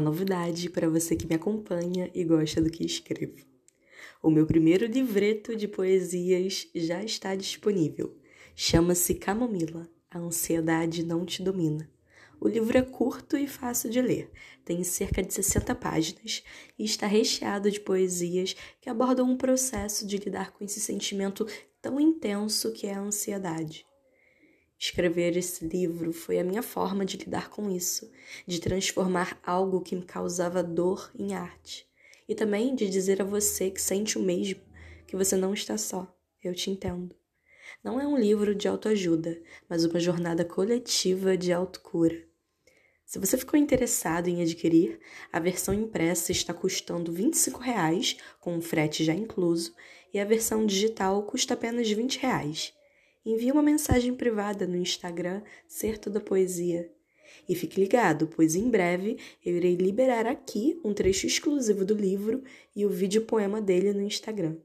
novidade para você que me acompanha e gosta do que escrevo. O meu primeiro livreto de poesias já está disponível. Chama-se Camomila A Ansiedade Não Te Domina. O livro é curto e fácil de ler, tem cerca de 60 páginas e está recheado de poesias que abordam um processo de lidar com esse sentimento tão intenso que é a ansiedade. Escrever esse livro foi a minha forma de lidar com isso, de transformar algo que me causava dor em arte. E também de dizer a você que sente o mesmo, que você não está só, eu te entendo. Não é um livro de autoajuda, mas uma jornada coletiva de autocura. Se você ficou interessado em adquirir, a versão impressa está custando R$ 25,00, com o frete já incluso, e a versão digital custa apenas R$ 20,00 envie uma mensagem privada no Instagram Certo da Poesia. E fique ligado, pois em breve eu irei liberar aqui um trecho exclusivo do livro e o vídeo poema dele no Instagram.